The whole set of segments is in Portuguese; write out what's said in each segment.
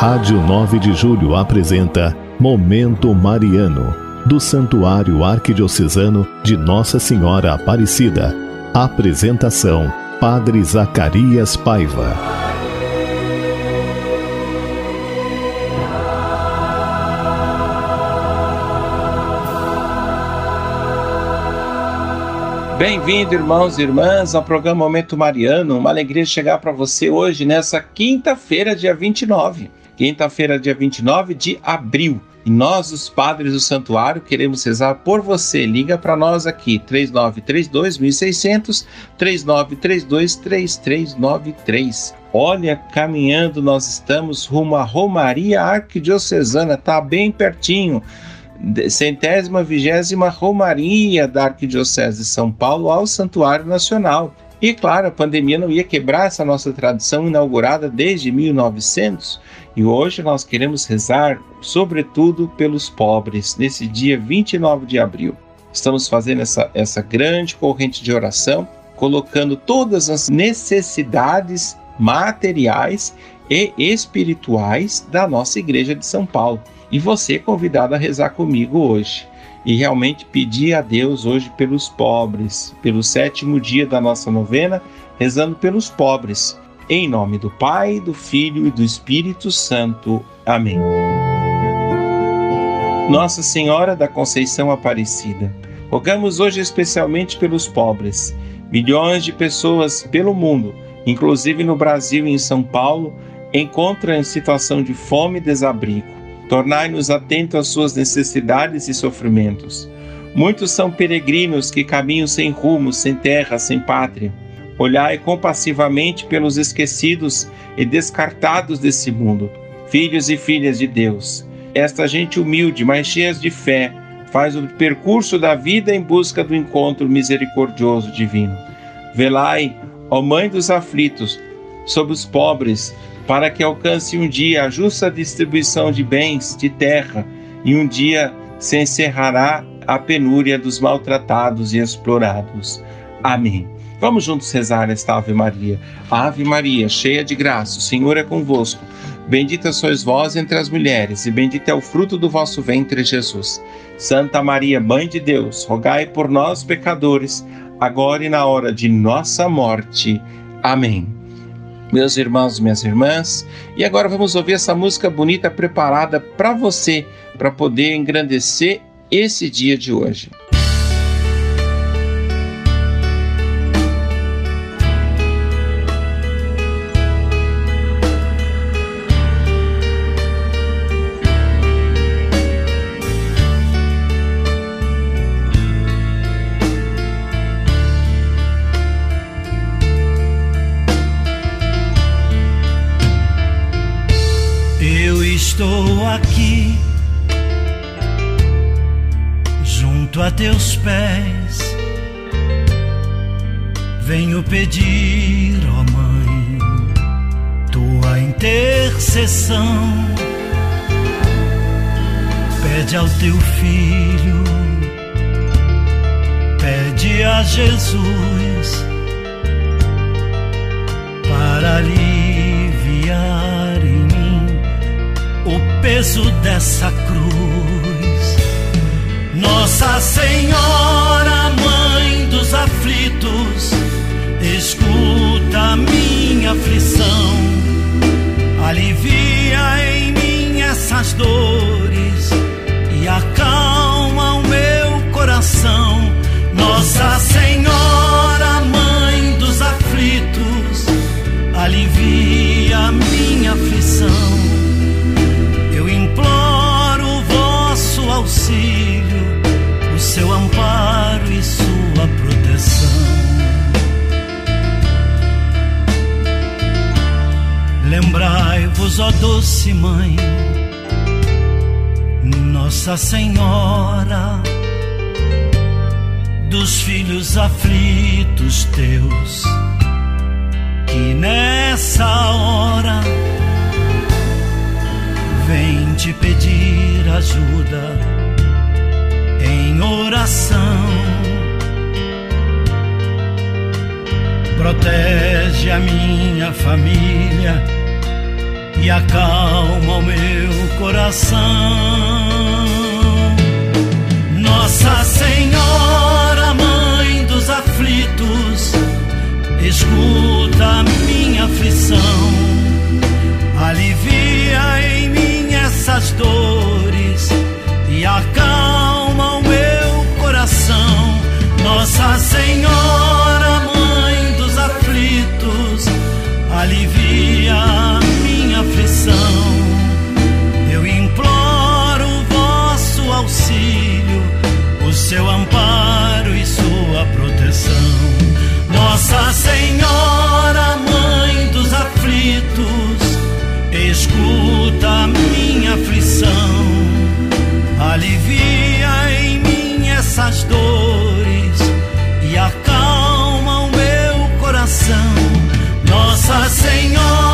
Rádio 9 de Julho apresenta Momento Mariano, do Santuário Arquidiocesano de Nossa Senhora Aparecida. Apresentação: Padre Zacarias Paiva. Bem-vindo, irmãos e irmãs, ao programa Momento Mariano. Uma alegria chegar para você hoje, nessa quinta-feira, dia 29. Quinta-feira, dia 29 de abril. E nós, os padres do santuário, queremos rezar por você. Liga para nós aqui, 3932 1600, 3932 3393. Olha, caminhando, nós estamos rumo à Romaria Arquidiocesana, tá bem pertinho centésima vigésima Romaria da Arquidiocese de São Paulo ao Santuário Nacional. E claro, a pandemia não ia quebrar essa nossa tradição inaugurada desde 1900 e hoje nós queremos rezar, sobretudo, pelos pobres, nesse dia 29 de abril. Estamos fazendo essa, essa grande corrente de oração, colocando todas as necessidades materiais e espirituais da nossa Igreja de São Paulo. E você é convidado a rezar comigo hoje e realmente pedir a Deus hoje pelos pobres, pelo sétimo dia da nossa novena, rezando pelos pobres. Em nome do Pai, do Filho e do Espírito Santo. Amém. Nossa Senhora da Conceição Aparecida, rogamos hoje especialmente pelos pobres. Milhões de pessoas pelo mundo, inclusive no Brasil e em São Paulo, encontram em situação de fome e desabrigo Tornai-nos atentos às suas necessidades e sofrimentos. Muitos são peregrinos que caminham sem rumo, sem terra, sem pátria. Olhai compassivamente pelos esquecidos e descartados desse mundo, filhos e filhas de Deus. Esta gente humilde, mas cheias de fé, faz o percurso da vida em busca do encontro misericordioso divino. Velai, ó Mãe dos aflitos, sobre os pobres, para que alcance um dia a justa distribuição de bens, de terra, e um dia se encerrará a penúria dos maltratados e explorados. Amém. Vamos juntos rezar esta Ave Maria. Ave Maria, cheia de graça, o Senhor é convosco. Bendita sois vós entre as mulheres, e bendito é o fruto do vosso ventre, Jesus. Santa Maria, Mãe de Deus, rogai por nós, pecadores, agora e na hora de nossa morte. Amém meus irmãos e minhas irmãs. E agora vamos ouvir essa música bonita preparada para você, para poder engrandecer esse dia de hoje. Estou aqui, junto a teus pés. Venho pedir, ó oh Mãe, tua intercessão. Pede ao teu filho, pede a Jesus para aliviar peso dessa cruz. Nossa Senhora, Mãe dos aflitos, escuta minha aflição, alivia em mim essas dores Lembrai-vos, ó doce Mãe, Nossa Senhora, dos filhos aflitos teus, que nessa hora vem te pedir ajuda em oração. Protege a minha família e acalma o meu coração. Aflição, alivia em mim essas dores e acalma o meu coração. Nossa Senhora,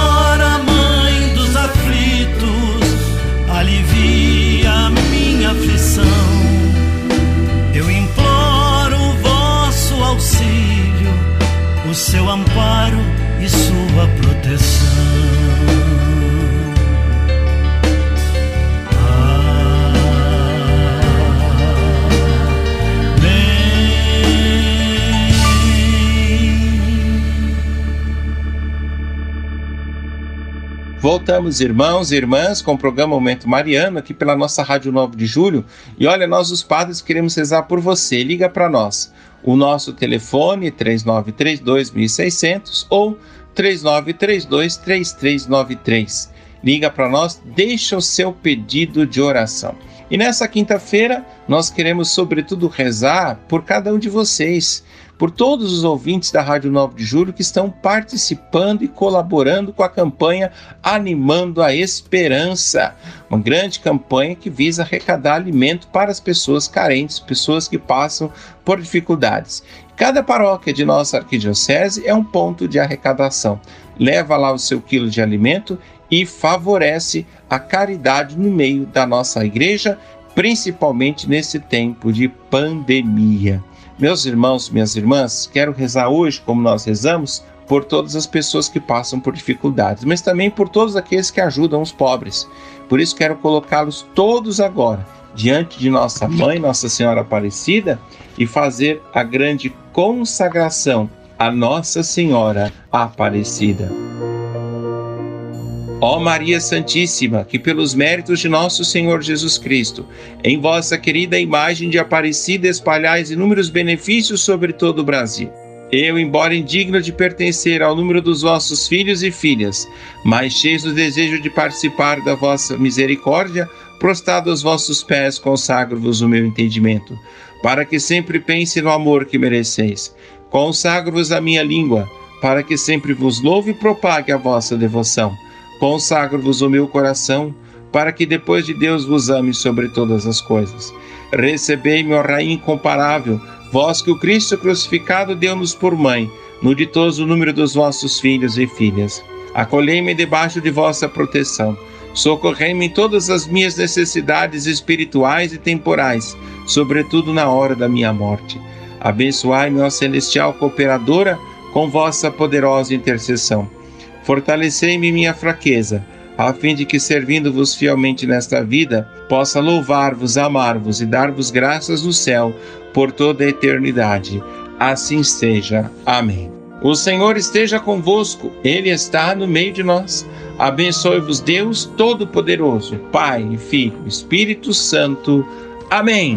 Voltamos, irmãos e irmãs, com o programa Momento Mariano, aqui pela nossa Rádio 9 de Julho. E olha, nós, os padres, queremos rezar por você. Liga para nós. O nosso telefone 3932-1600 ou 3932-3393. Liga para nós, deixa o seu pedido de oração. E nessa quinta-feira, nós queremos, sobretudo, rezar por cada um de vocês por todos os ouvintes da Rádio 9 de Julho que estão participando e colaborando com a campanha Animando a Esperança, uma grande campanha que visa arrecadar alimento para as pessoas carentes, pessoas que passam por dificuldades. Cada paróquia de nossa arquidiocese é um ponto de arrecadação. Leva lá o seu quilo de alimento e favorece a caridade no meio da nossa igreja, principalmente nesse tempo de pandemia. Meus irmãos, minhas irmãs, quero rezar hoje, como nós rezamos, por todas as pessoas que passam por dificuldades, mas também por todos aqueles que ajudam os pobres. Por isso quero colocá-los todos agora diante de nossa mãe, Nossa Senhora Aparecida, e fazer a grande consagração a Nossa Senhora Aparecida. Ó Maria Santíssima, que pelos méritos de nosso Senhor Jesus Cristo, em vossa querida imagem de Aparecida espalhais inúmeros benefícios sobre todo o Brasil. Eu, embora indigno de pertencer ao número dos vossos filhos e filhas, mas cheio do desejo de participar da vossa misericórdia, prostrado aos vossos pés, consagro-vos o meu entendimento, para que sempre pense no amor que mereceis. Consagro-vos a minha língua, para que sempre vos louve e propague a vossa devoção Consagro-vos o meu coração, para que depois de Deus vos ame sobre todas as coisas. Recebei-me, ó Rainha incomparável, vós que o Cristo crucificado deu-nos por mãe, no ditoso número dos vossos filhos e filhas. Acolhei-me debaixo de vossa proteção. Socorrei-me em todas as minhas necessidades espirituais e temporais, sobretudo na hora da minha morte. Abençoai-me, ó celestial cooperadora, com vossa poderosa intercessão Fortalecei-me minha fraqueza, a fim de que, servindo-vos fielmente nesta vida, possa louvar-vos, amar-vos e dar-vos graças no céu por toda a eternidade. Assim seja. Amém. O Senhor esteja convosco, Ele está no meio de nós. Abençoe-vos, Deus Todo-Poderoso, Pai, Filho, Espírito Santo. Amém.